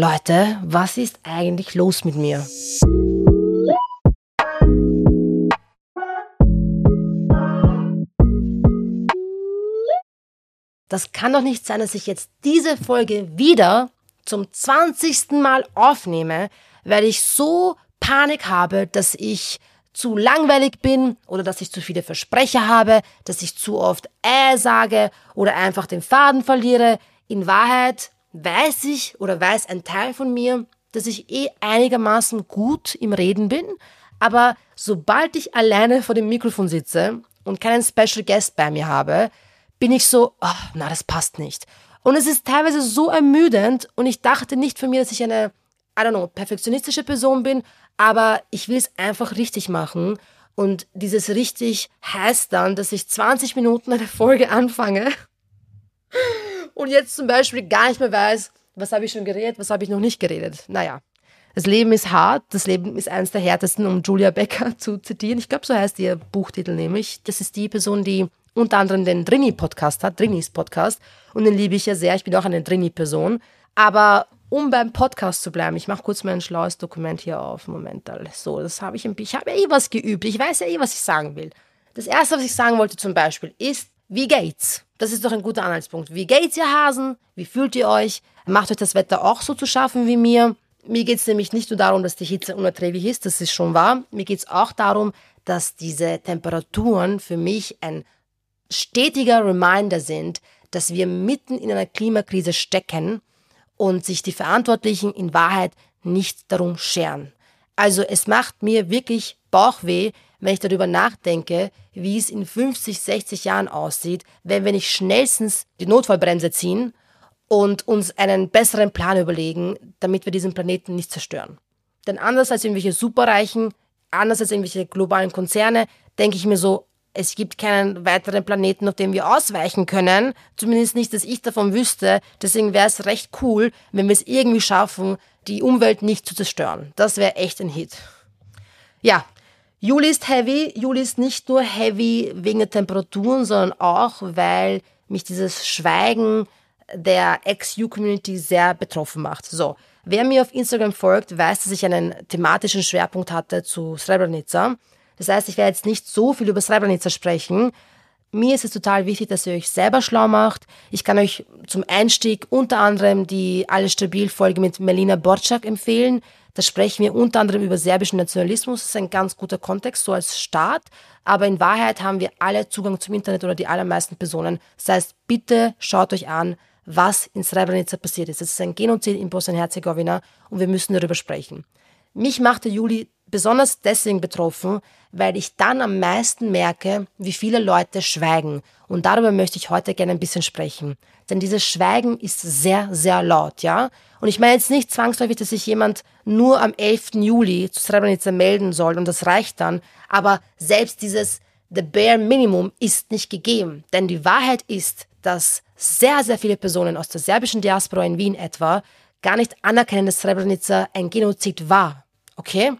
Leute, was ist eigentlich los mit mir? Das kann doch nicht sein, dass ich jetzt diese Folge wieder zum 20. Mal aufnehme, weil ich so Panik habe, dass ich zu langweilig bin oder dass ich zu viele Versprecher habe, dass ich zu oft äh sage oder einfach den Faden verliere. In Wahrheit weiß ich oder weiß ein Teil von mir, dass ich eh einigermaßen gut im Reden bin, aber sobald ich alleine vor dem Mikrofon sitze und keinen Special Guest bei mir habe, bin ich so, oh, na, das passt nicht. Und es ist teilweise so ermüdend und ich dachte nicht von mir, dass ich eine, I don't know, perfektionistische Person bin, aber ich will es einfach richtig machen. Und dieses richtig heißt dann, dass ich 20 Minuten eine Folge anfange und jetzt zum Beispiel gar nicht mehr weiß, was habe ich schon geredet, was habe ich noch nicht geredet. Naja, das Leben ist hart, das Leben ist eines der härtesten, um Julia Becker zu zitieren. Ich glaube, so heißt ihr Buchtitel nämlich. Das ist die Person, die unter anderem den Drini-Podcast hat, Drinis Podcast. Und den liebe ich ja sehr. Ich bin auch eine Drini-Person. Aber um beim Podcast zu bleiben, ich mache kurz mein schlaues Dokument hier auf. Moment, so, das habe ich ich habe ja eh was geübt. Ich weiß ja eh, was ich sagen will. Das erste, was ich sagen wollte zum Beispiel, ist, wie geht's? Das ist doch ein guter Anhaltspunkt. Wie geht's, ihr Hasen? Wie fühlt ihr euch? Macht euch das Wetter auch so zu schaffen wie mir? Mir geht's nämlich nicht nur darum, dass die Hitze unerträglich ist, das ist schon wahr. Mir geht's auch darum, dass diese Temperaturen für mich ein stetiger Reminder sind, dass wir mitten in einer Klimakrise stecken und sich die Verantwortlichen in Wahrheit nicht darum scheren. Also es macht mir wirklich Bauchweh, wenn ich darüber nachdenke, wie es in 50, 60 Jahren aussieht, wenn wir nicht schnellstens die Notfallbremse ziehen und uns einen besseren Plan überlegen, damit wir diesen Planeten nicht zerstören. Denn anders als irgendwelche Superreichen, anders als irgendwelche globalen Konzerne, denke ich mir so, es gibt keinen weiteren Planeten, auf dem wir ausweichen können. Zumindest nicht, dass ich davon wüsste. Deswegen wäre es recht cool, wenn wir es irgendwie schaffen, die Umwelt nicht zu zerstören. Das wäre echt ein Hit. Ja, Juli ist heavy. Juli ist nicht nur heavy wegen der Temperaturen, sondern auch, weil mich dieses Schweigen der Ex-U-Community sehr betroffen macht. So, wer mir auf Instagram folgt, weiß, dass ich einen thematischen Schwerpunkt hatte zu Srebrenica. Das heißt, ich werde jetzt nicht so viel über Srebrenica sprechen. Mir ist es total wichtig, dass ihr euch selber schlau macht. Ich kann euch zum Einstieg unter anderem die Alle Stabil Folge mit Melina Borczak empfehlen. Da sprechen wir unter anderem über serbischen Nationalismus. Das ist ein ganz guter Kontext, so als Staat. Aber in Wahrheit haben wir alle Zugang zum Internet oder die allermeisten Personen. Das heißt, bitte schaut euch an, was in Srebrenica passiert ist. Es ist ein Genozid in Bosnien-Herzegowina und wir müssen darüber sprechen. Mich machte Juli besonders deswegen betroffen, weil ich dann am meisten merke, wie viele Leute schweigen. Und darüber möchte ich heute gerne ein bisschen sprechen. Denn dieses Schweigen ist sehr, sehr laut, ja? Und ich meine jetzt nicht zwangsläufig, dass sich jemand nur am 11. Juli zu Srebrenica melden soll und das reicht dann. Aber selbst dieses The Bare Minimum ist nicht gegeben. Denn die Wahrheit ist, dass sehr, sehr viele Personen aus der serbischen Diaspora in Wien etwa gar nicht anerkennen, dass Srebrenica ein Genozid war. Okay?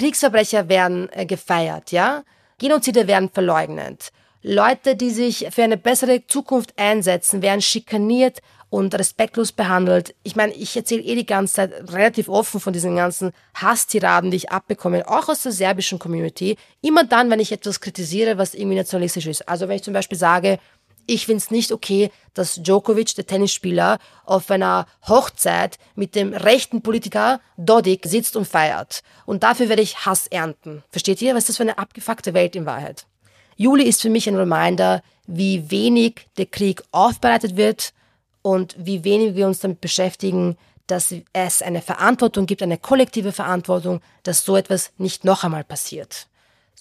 Kriegsverbrecher werden äh, gefeiert, ja? Genozide werden verleugnet. Leute, die sich für eine bessere Zukunft einsetzen, werden schikaniert und respektlos behandelt. Ich meine, ich erzähle eh die ganze Zeit relativ offen von diesen ganzen Hasstiraden, die ich abbekomme, auch aus der serbischen Community. Immer dann, wenn ich etwas kritisiere, was irgendwie nationalistisch ist. Also wenn ich zum Beispiel sage, ich finde es nicht okay, dass Djokovic, der Tennisspieler, auf einer Hochzeit mit dem rechten Politiker Dodik sitzt und feiert. Und dafür werde ich Hass ernten. Versteht ihr? Was ist das für eine abgefuckte Welt in Wahrheit? Juli ist für mich ein Reminder, wie wenig der Krieg aufbereitet wird und wie wenig wir uns damit beschäftigen, dass es eine Verantwortung gibt, eine kollektive Verantwortung, dass so etwas nicht noch einmal passiert.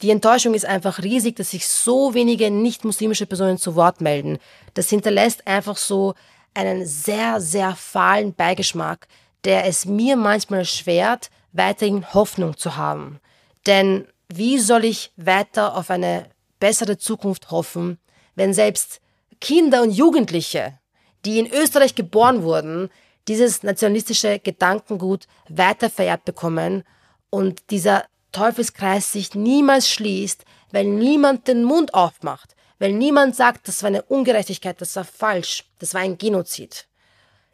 Die Enttäuschung ist einfach riesig, dass sich so wenige nicht-muslimische Personen zu Wort melden. Das hinterlässt einfach so einen sehr, sehr fahlen Beigeschmack, der es mir manchmal schwert, weiterhin Hoffnung zu haben. Denn wie soll ich weiter auf eine bessere Zukunft hoffen, wenn selbst Kinder und Jugendliche, die in Österreich geboren wurden, dieses nationalistische Gedankengut weiter vererbt bekommen und dieser Teufelskreis sich niemals schließt, weil niemand den Mund aufmacht, weil niemand sagt, das war eine Ungerechtigkeit, das war falsch, das war ein Genozid.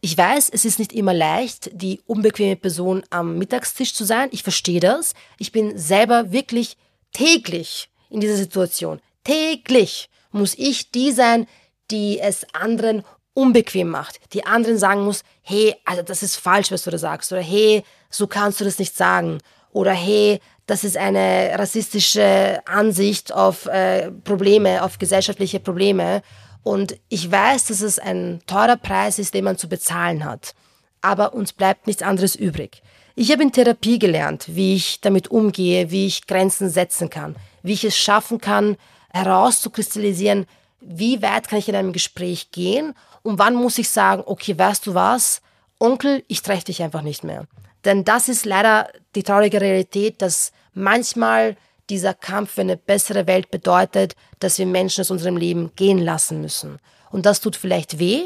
Ich weiß, es ist nicht immer leicht, die unbequeme Person am Mittagstisch zu sein. Ich verstehe das. Ich bin selber wirklich täglich in dieser Situation. Täglich muss ich die sein, die es anderen unbequem macht, die anderen sagen muss, hey, also das ist falsch, was du da sagst, oder hey, so kannst du das nicht sagen, oder hey, das ist eine rassistische Ansicht auf äh, Probleme, auf gesellschaftliche Probleme. Und ich weiß, dass es ein teurer Preis ist, den man zu bezahlen hat. Aber uns bleibt nichts anderes übrig. Ich habe in Therapie gelernt, wie ich damit umgehe, wie ich Grenzen setzen kann, wie ich es schaffen kann, herauszukristallisieren, wie weit kann ich in einem Gespräch gehen und wann muss ich sagen, okay, weißt du was, Onkel, ich treffe dich einfach nicht mehr. Denn das ist leider die traurige Realität, dass manchmal dieser Kampf für eine bessere Welt bedeutet, dass wir Menschen aus unserem Leben gehen lassen müssen. Und das tut vielleicht weh.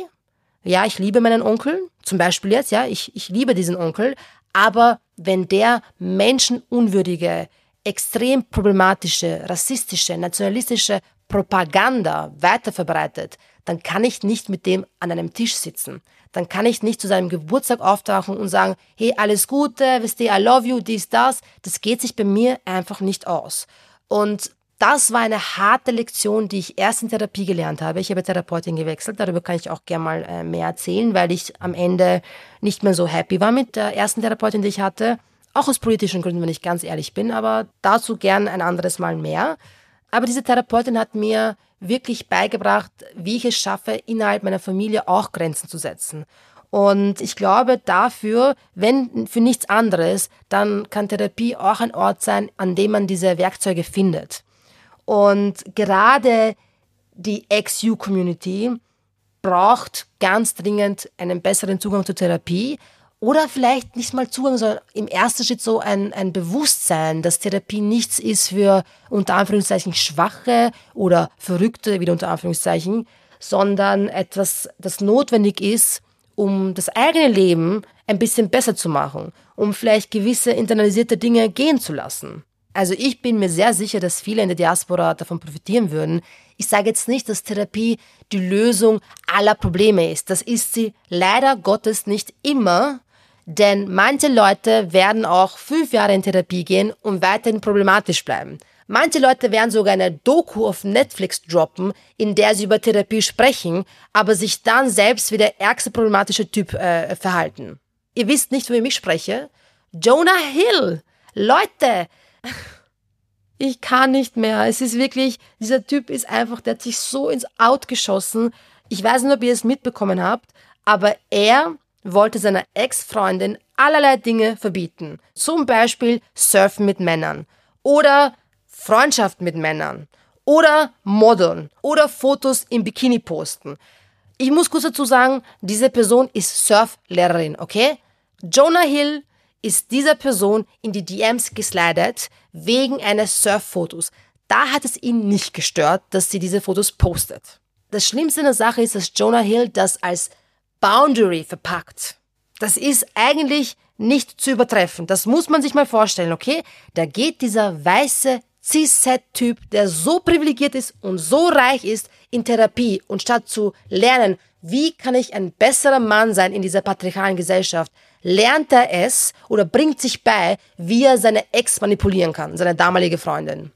Ja, ich liebe meinen Onkel, zum Beispiel jetzt, ja, ich, ich liebe diesen Onkel, aber wenn der menschenunwürdige, extrem problematische, rassistische, nationalistische Propaganda weiterverbreitet, dann kann ich nicht mit dem an einem Tisch sitzen. Dann kann ich nicht zu seinem Geburtstag auftauchen und sagen, hey, alles Gute, wisst ihr, I love you, dies, das. Das geht sich bei mir einfach nicht aus. Und das war eine harte Lektion, die ich erst in Therapie gelernt habe. Ich habe Therapeutin gewechselt, darüber kann ich auch gerne mal äh, mehr erzählen, weil ich am Ende nicht mehr so happy war mit der ersten Therapeutin, die ich hatte. Auch aus politischen Gründen, wenn ich ganz ehrlich bin, aber dazu gern ein anderes Mal mehr. Aber diese Therapeutin hat mir wirklich beigebracht, wie ich es schaffe, innerhalb meiner Familie auch Grenzen zu setzen. Und ich glaube dafür, wenn für nichts anderes, dann kann Therapie auch ein Ort sein, an dem man diese Werkzeuge findet. Und gerade die XU-Community braucht ganz dringend einen besseren Zugang zur Therapie, oder vielleicht nicht mal Zugang, sondern im ersten Schritt so ein, ein Bewusstsein, dass Therapie nichts ist für unter Anführungszeichen Schwache oder Verrückte, wieder unter Anführungszeichen, sondern etwas, das notwendig ist, um das eigene Leben ein bisschen besser zu machen, um vielleicht gewisse internalisierte Dinge gehen zu lassen. Also ich bin mir sehr sicher, dass viele in der Diaspora davon profitieren würden. Ich sage jetzt nicht, dass Therapie die Lösung aller Probleme ist. Das ist sie leider Gottes nicht immer. Denn manche Leute werden auch fünf Jahre in Therapie gehen und weiterhin problematisch bleiben. Manche Leute werden sogar eine Doku auf Netflix droppen, in der sie über Therapie sprechen, aber sich dann selbst wie der ärgste problematische Typ äh, verhalten. Ihr wisst nicht, wem ich spreche? Jonah Hill! Leute! Ich kann nicht mehr. Es ist wirklich, dieser Typ ist einfach, der hat sich so ins Out geschossen. Ich weiß nicht, ob ihr es mitbekommen habt, aber er wollte seiner Ex-Freundin allerlei Dinge verbieten. Zum Beispiel Surfen mit Männern oder Freundschaft mit Männern oder Modeln oder Fotos im Bikini posten. Ich muss kurz dazu sagen, diese Person ist Surflehrerin, okay? Jonah Hill ist dieser Person in die DMs geslidet wegen eines Surffotos. Da hat es ihn nicht gestört, dass sie diese Fotos postet. Das Schlimmste in der Sache ist, dass Jonah Hill das als Boundary verpackt. Das ist eigentlich nicht zu übertreffen. Das muss man sich mal vorstellen, okay? Da geht dieser weiße Cis-Set-Typ, der so privilegiert ist und so reich ist, in Therapie und statt zu lernen, wie kann ich ein besserer Mann sein in dieser patriarchalen Gesellschaft, lernt er es oder bringt sich bei, wie er seine Ex manipulieren kann, seine damalige Freundin.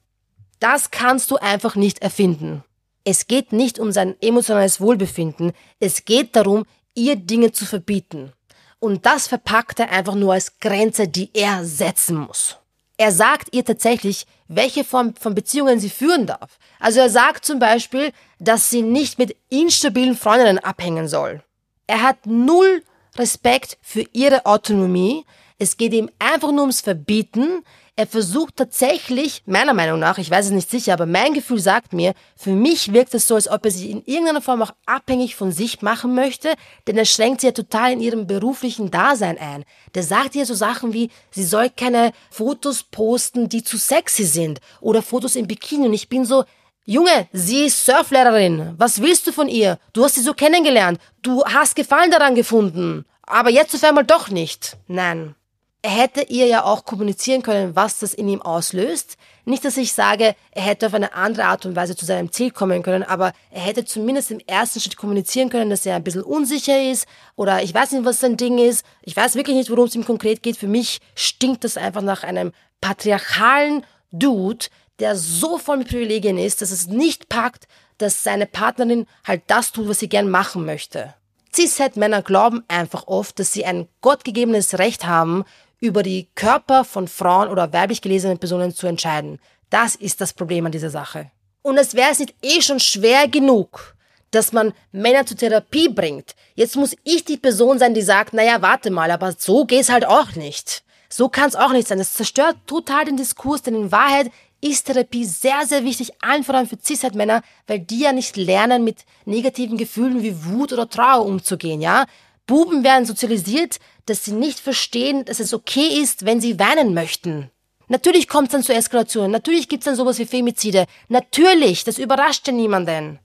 Das kannst du einfach nicht erfinden. Es geht nicht um sein emotionales Wohlbefinden, es geht darum, ihr Dinge zu verbieten. Und das verpackt er einfach nur als Grenze, die er setzen muss. Er sagt ihr tatsächlich, welche Form von Beziehungen sie führen darf. Also er sagt zum Beispiel, dass sie nicht mit instabilen Freundinnen abhängen soll. Er hat null Respekt für ihre Autonomie. Es geht ihm einfach nur ums Verbieten. Er versucht tatsächlich, meiner Meinung nach, ich weiß es nicht sicher, aber mein Gefühl sagt mir, für mich wirkt es so, als ob er sich in irgendeiner Form auch abhängig von sich machen möchte, denn er schränkt sie ja total in ihrem beruflichen Dasein ein. Der sagt ihr so Sachen wie, sie soll keine Fotos posten, die zu sexy sind oder Fotos im Bikini und ich bin so, Junge, sie ist Surflehrerin. Was willst du von ihr? Du hast sie so kennengelernt. Du hast Gefallen daran gefunden. Aber jetzt auf einmal doch nicht. Nein. Er hätte ihr ja auch kommunizieren können, was das in ihm auslöst. Nicht, dass ich sage, er hätte auf eine andere Art und Weise zu seinem Ziel kommen können, aber er hätte zumindest im ersten Schritt kommunizieren können, dass er ein bisschen unsicher ist oder ich weiß nicht, was sein Ding ist. Ich weiß wirklich nicht, worum es ihm konkret geht. Für mich stinkt das einfach nach einem patriarchalen Dude, der so voll mit Privilegien ist, dass es nicht packt, dass seine Partnerin halt das tut, was sie gern machen möchte. Cis-Het-Männer glauben einfach oft, dass sie ein gottgegebenes Recht haben, über die Körper von Frauen oder weiblich gelesenen Personen zu entscheiden. Das ist das Problem an dieser Sache. Und es wäre es nicht eh schon schwer genug, dass man Männer zur Therapie bringt. Jetzt muss ich die Person sein, die sagt, naja, warte mal, aber so geht's halt auch nicht. So kann's auch nicht sein. Das zerstört total den Diskurs, denn in Wahrheit ist Therapie sehr, sehr wichtig, allen vor allem für Cis-Männer, weil die ja nicht lernen, mit negativen Gefühlen wie Wut oder Trauer umzugehen, ja? Buben werden sozialisiert, dass sie nicht verstehen, dass es okay ist, wenn sie weinen möchten. Natürlich kommt es dann zu Eskalationen, natürlich gibt es dann sowas wie Femizide, natürlich, das überrascht ja niemanden.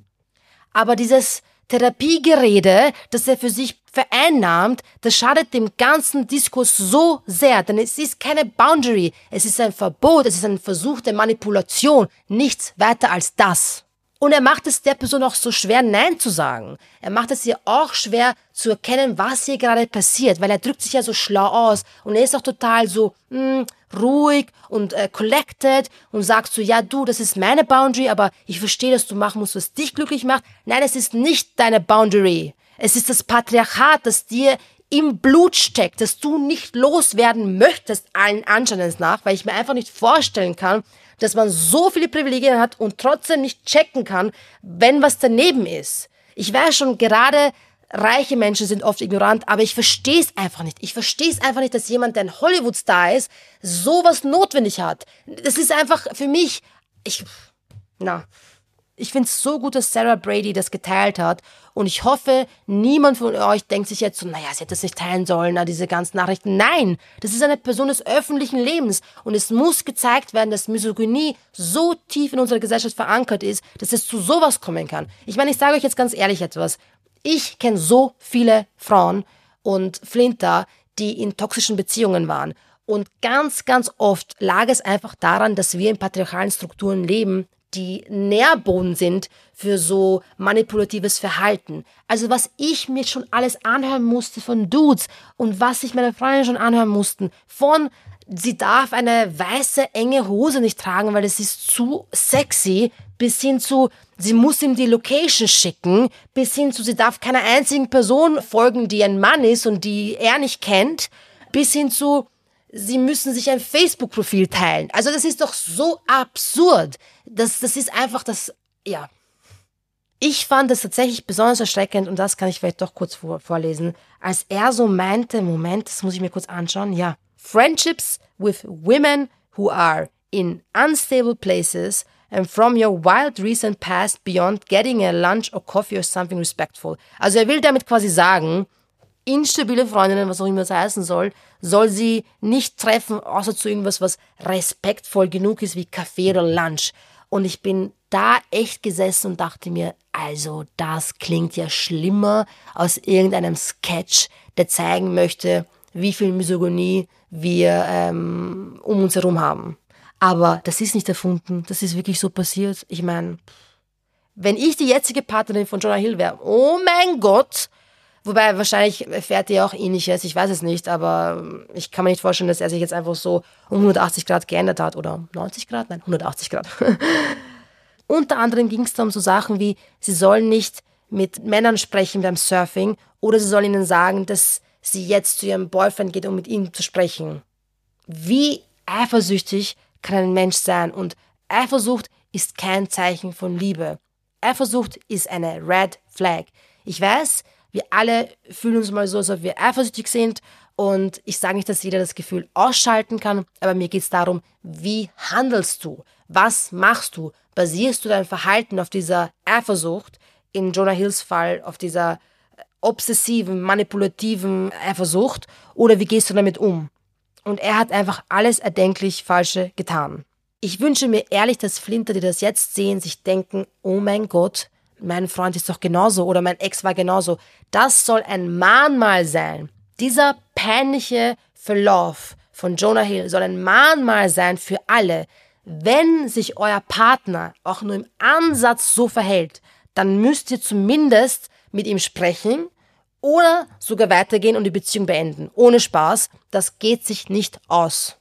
Aber dieses Therapiegerede, das er für sich vereinnahmt, das schadet dem ganzen Diskurs so sehr, denn es ist keine Boundary, es ist ein Verbot, es ist ein Versuch der Manipulation, nichts weiter als das. Und er macht es der Person auch so schwer, Nein zu sagen. Er macht es ihr auch schwer zu erkennen, was hier gerade passiert, weil er drückt sich ja so schlau aus und er ist auch total so mh, hm, ruhig und äh, collected und sagt so, ja du, das ist meine Boundary, aber ich verstehe, dass du machen musst, was dich glücklich macht. Nein, es ist nicht deine Boundary. Es ist das Patriarchat, das dir im Blut steckt, dass du nicht loswerden möchtest, allen Anscheinens nach, weil ich mir einfach nicht vorstellen kann, dass man so viele Privilegien hat und trotzdem nicht checken kann, wenn was daneben ist. Ich weiß schon, gerade reiche Menschen sind oft ignorant, aber ich verstehe es einfach nicht. Ich verstehe es einfach nicht, dass jemand, der ein Hollywood-Star ist, sowas notwendig hat. Das ist einfach für mich, ich, na, ich finde es so gut, dass Sarah Brady das geteilt hat. Und ich hoffe, niemand von euch denkt sich jetzt so, naja, sie hätte das nicht teilen sollen, na, diese ganzen Nachrichten. Nein, das ist eine Person des öffentlichen Lebens. Und es muss gezeigt werden, dass Misogynie so tief in unserer Gesellschaft verankert ist, dass es zu sowas kommen kann. Ich meine, ich sage euch jetzt ganz ehrlich etwas. Ich kenne so viele Frauen und Flinter, die in toxischen Beziehungen waren. Und ganz, ganz oft lag es einfach daran, dass wir in patriarchalen Strukturen leben, die Nährboden sind für so manipulatives Verhalten. Also was ich mir schon alles anhören musste von Dudes und was sich meine Freunde schon anhören mussten von sie darf eine weiße enge Hose nicht tragen, weil es ist zu sexy, bis hin zu sie muss ihm die Location schicken, bis hin zu sie darf keiner einzigen Person folgen, die ein Mann ist und die er nicht kennt, bis hin zu sie müssen sich ein Facebook-Profil teilen. Also das ist doch so absurd. Das, das ist einfach das, ja. Ich fand es tatsächlich besonders erschreckend, und das kann ich vielleicht doch kurz vor, vorlesen, als er so meinte, Moment, das muss ich mir kurz anschauen, ja. Friendships with women who are in unstable places and from your wild recent past beyond getting a lunch or coffee or something respectful. Also er will damit quasi sagen, instabile Freundinnen, was auch immer das heißen soll, soll sie nicht treffen, außer zu irgendwas, was respektvoll genug ist wie Kaffee oder Lunch. Und ich bin da echt gesessen und dachte mir, also das klingt ja schlimmer aus irgendeinem Sketch, der zeigen möchte, wie viel Misogynie wir ähm, um uns herum haben. Aber das ist nicht erfunden, das ist wirklich so passiert. Ich meine, wenn ich die jetzige Partnerin von Jonah Hill wäre, oh mein Gott, Wobei wahrscheinlich fährt er auch ähnliches, ich weiß es nicht, aber ich kann mir nicht vorstellen, dass er sich jetzt einfach so um 180 Grad geändert hat oder 90 Grad, nein, 180 Grad. Unter anderem ging es da um so Sachen wie, sie sollen nicht mit Männern sprechen beim Surfing oder sie sollen ihnen sagen, dass sie jetzt zu ihrem Boyfriend geht, um mit ihm zu sprechen. Wie eifersüchtig kann ein Mensch sein und Eifersucht ist kein Zeichen von Liebe. Eifersucht ist eine Red Flag. Ich weiß, wir alle fühlen uns mal so, als ob wir eifersüchtig sind. Und ich sage nicht, dass jeder das Gefühl ausschalten kann, aber mir geht es darum, wie handelst du? Was machst du? Basierst du dein Verhalten auf dieser Eifersucht, in Jonah Hills Fall auf dieser obsessiven, manipulativen Eifersucht, oder wie gehst du damit um? Und er hat einfach alles erdenklich Falsche getan. Ich wünsche mir ehrlich, dass Flinter, die das jetzt sehen, sich denken, oh mein Gott, mein Freund ist doch genauso oder mein Ex war genauso. Das soll ein Mahnmal sein. Dieser peinliche Verlauf von Jonah Hill soll ein Mahnmal sein für alle. Wenn sich euer Partner auch nur im Ansatz so verhält, dann müsst ihr zumindest mit ihm sprechen oder sogar weitergehen und die Beziehung beenden. Ohne Spaß, das geht sich nicht aus.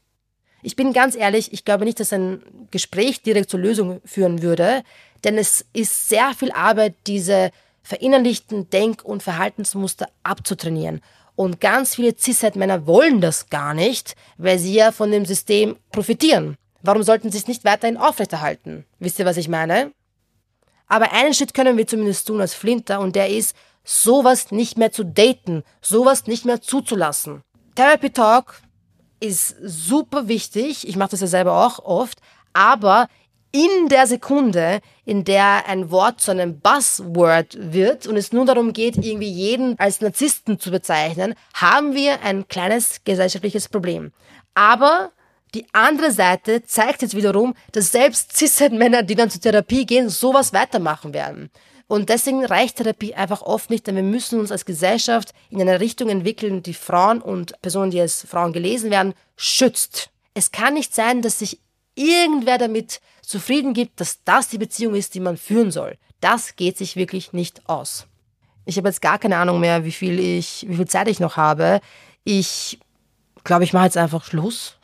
Ich bin ganz ehrlich, ich glaube nicht, dass ein Gespräch direkt zur Lösung führen würde, denn es ist sehr viel Arbeit, diese verinnerlichten Denk- und Verhaltensmuster abzutrainieren. Und ganz viele Cis-Männer wollen das gar nicht, weil sie ja von dem System profitieren. Warum sollten sie es nicht weiterhin aufrechterhalten? Wisst ihr, was ich meine? Aber einen Schritt können wir zumindest tun als Flinter und der ist, sowas nicht mehr zu daten, sowas nicht mehr zuzulassen. Therapy Talk ist super wichtig. Ich mache das ja selber auch oft. Aber in der Sekunde, in der ein Wort zu einem Buzzword wird und es nur darum geht, irgendwie jeden als Narzissten zu bezeichnen, haben wir ein kleines gesellschaftliches Problem. Aber die andere Seite zeigt jetzt wiederum, dass selbst Cis-Männer, die dann zur Therapie gehen, sowas weitermachen werden. Und deswegen reicht Therapie einfach oft nicht, denn wir müssen uns als Gesellschaft in eine Richtung entwickeln, die Frauen und Personen, die als Frauen gelesen werden, schützt. Es kann nicht sein, dass sich irgendwer damit zufrieden gibt, dass das die Beziehung ist, die man führen soll. Das geht sich wirklich nicht aus. Ich habe jetzt gar keine Ahnung mehr, wie viel ich, wie viel Zeit ich noch habe. Ich glaube, ich mache jetzt einfach Schluss.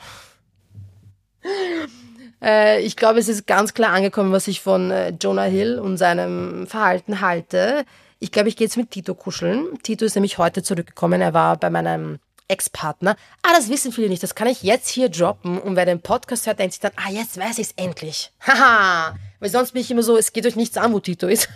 Äh, ich glaube, es ist ganz klar angekommen, was ich von äh, Jonah Hill und seinem Verhalten halte. Ich glaube, ich gehe jetzt mit Tito kuscheln. Tito ist nämlich heute zurückgekommen. Er war bei meinem Ex-Partner. Ah, das wissen viele nicht. Das kann ich jetzt hier droppen. Und wer den Podcast hört, denkt sich dann, ah, jetzt weiß ich es endlich. Haha. Weil sonst bin ich immer so, es geht euch nichts an, wo Tito ist.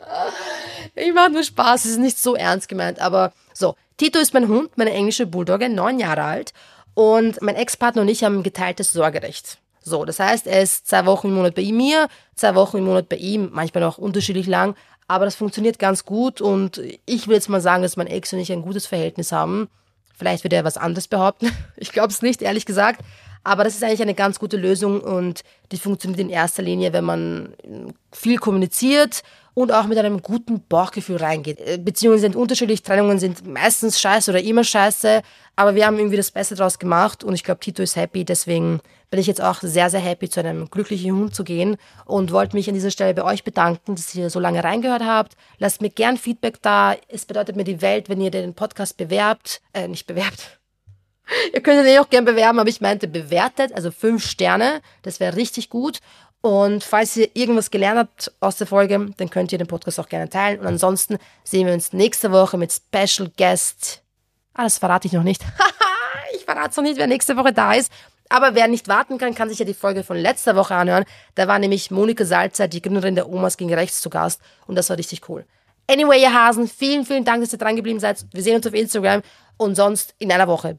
ich mache nur Spaß, es ist nicht so ernst gemeint. Aber so, Tito ist mein Hund, meine englische Bulldogge, neun Jahre alt. Und mein Ex-Partner und ich haben geteiltes Sorgerecht. So, das heißt, er ist zwei Wochen im Monat bei mir, zwei Wochen im Monat bei ihm, manchmal auch unterschiedlich lang, aber das funktioniert ganz gut und ich will jetzt mal sagen, dass mein Ex und ich ein gutes Verhältnis haben. Vielleicht wird er was anderes behaupten. Ich glaube es nicht, ehrlich gesagt. Aber das ist eigentlich eine ganz gute Lösung und die funktioniert in erster Linie, wenn man viel kommuniziert und auch mit einem guten Bauchgefühl reingeht. Äh, Beziehungen sind unterschiedlich, Trennungen sind meistens scheiße oder immer scheiße, aber wir haben irgendwie das Beste draus gemacht und ich glaube, Tito ist happy, deswegen bin ich jetzt auch sehr, sehr happy, zu einem glücklichen Hund zu gehen und wollte mich an dieser Stelle bei euch bedanken, dass ihr so lange reingehört habt. Lasst mir gern Feedback da. Es bedeutet mir die Welt, wenn ihr den Podcast bewerbt, äh, nicht bewerbt. Ihr könnt ihn eh auch gern bewerben, aber ich meinte bewertet, also fünf Sterne. Das wäre richtig gut. Und falls ihr irgendwas gelernt habt aus der Folge, dann könnt ihr den Podcast auch gerne teilen. Und ansonsten sehen wir uns nächste Woche mit Special Guest. Ah, das verrate ich noch nicht. ich verrate noch nicht, wer nächste Woche da ist. Aber wer nicht warten kann, kann sich ja die Folge von letzter Woche anhören. Da war nämlich Monika Salzer, die Gründerin der Omas gegen Rechts, zu Gast. Und das war richtig cool. Anyway, ihr Hasen, vielen, vielen Dank, dass ihr dran geblieben seid. Wir sehen uns auf Instagram und sonst in einer Woche.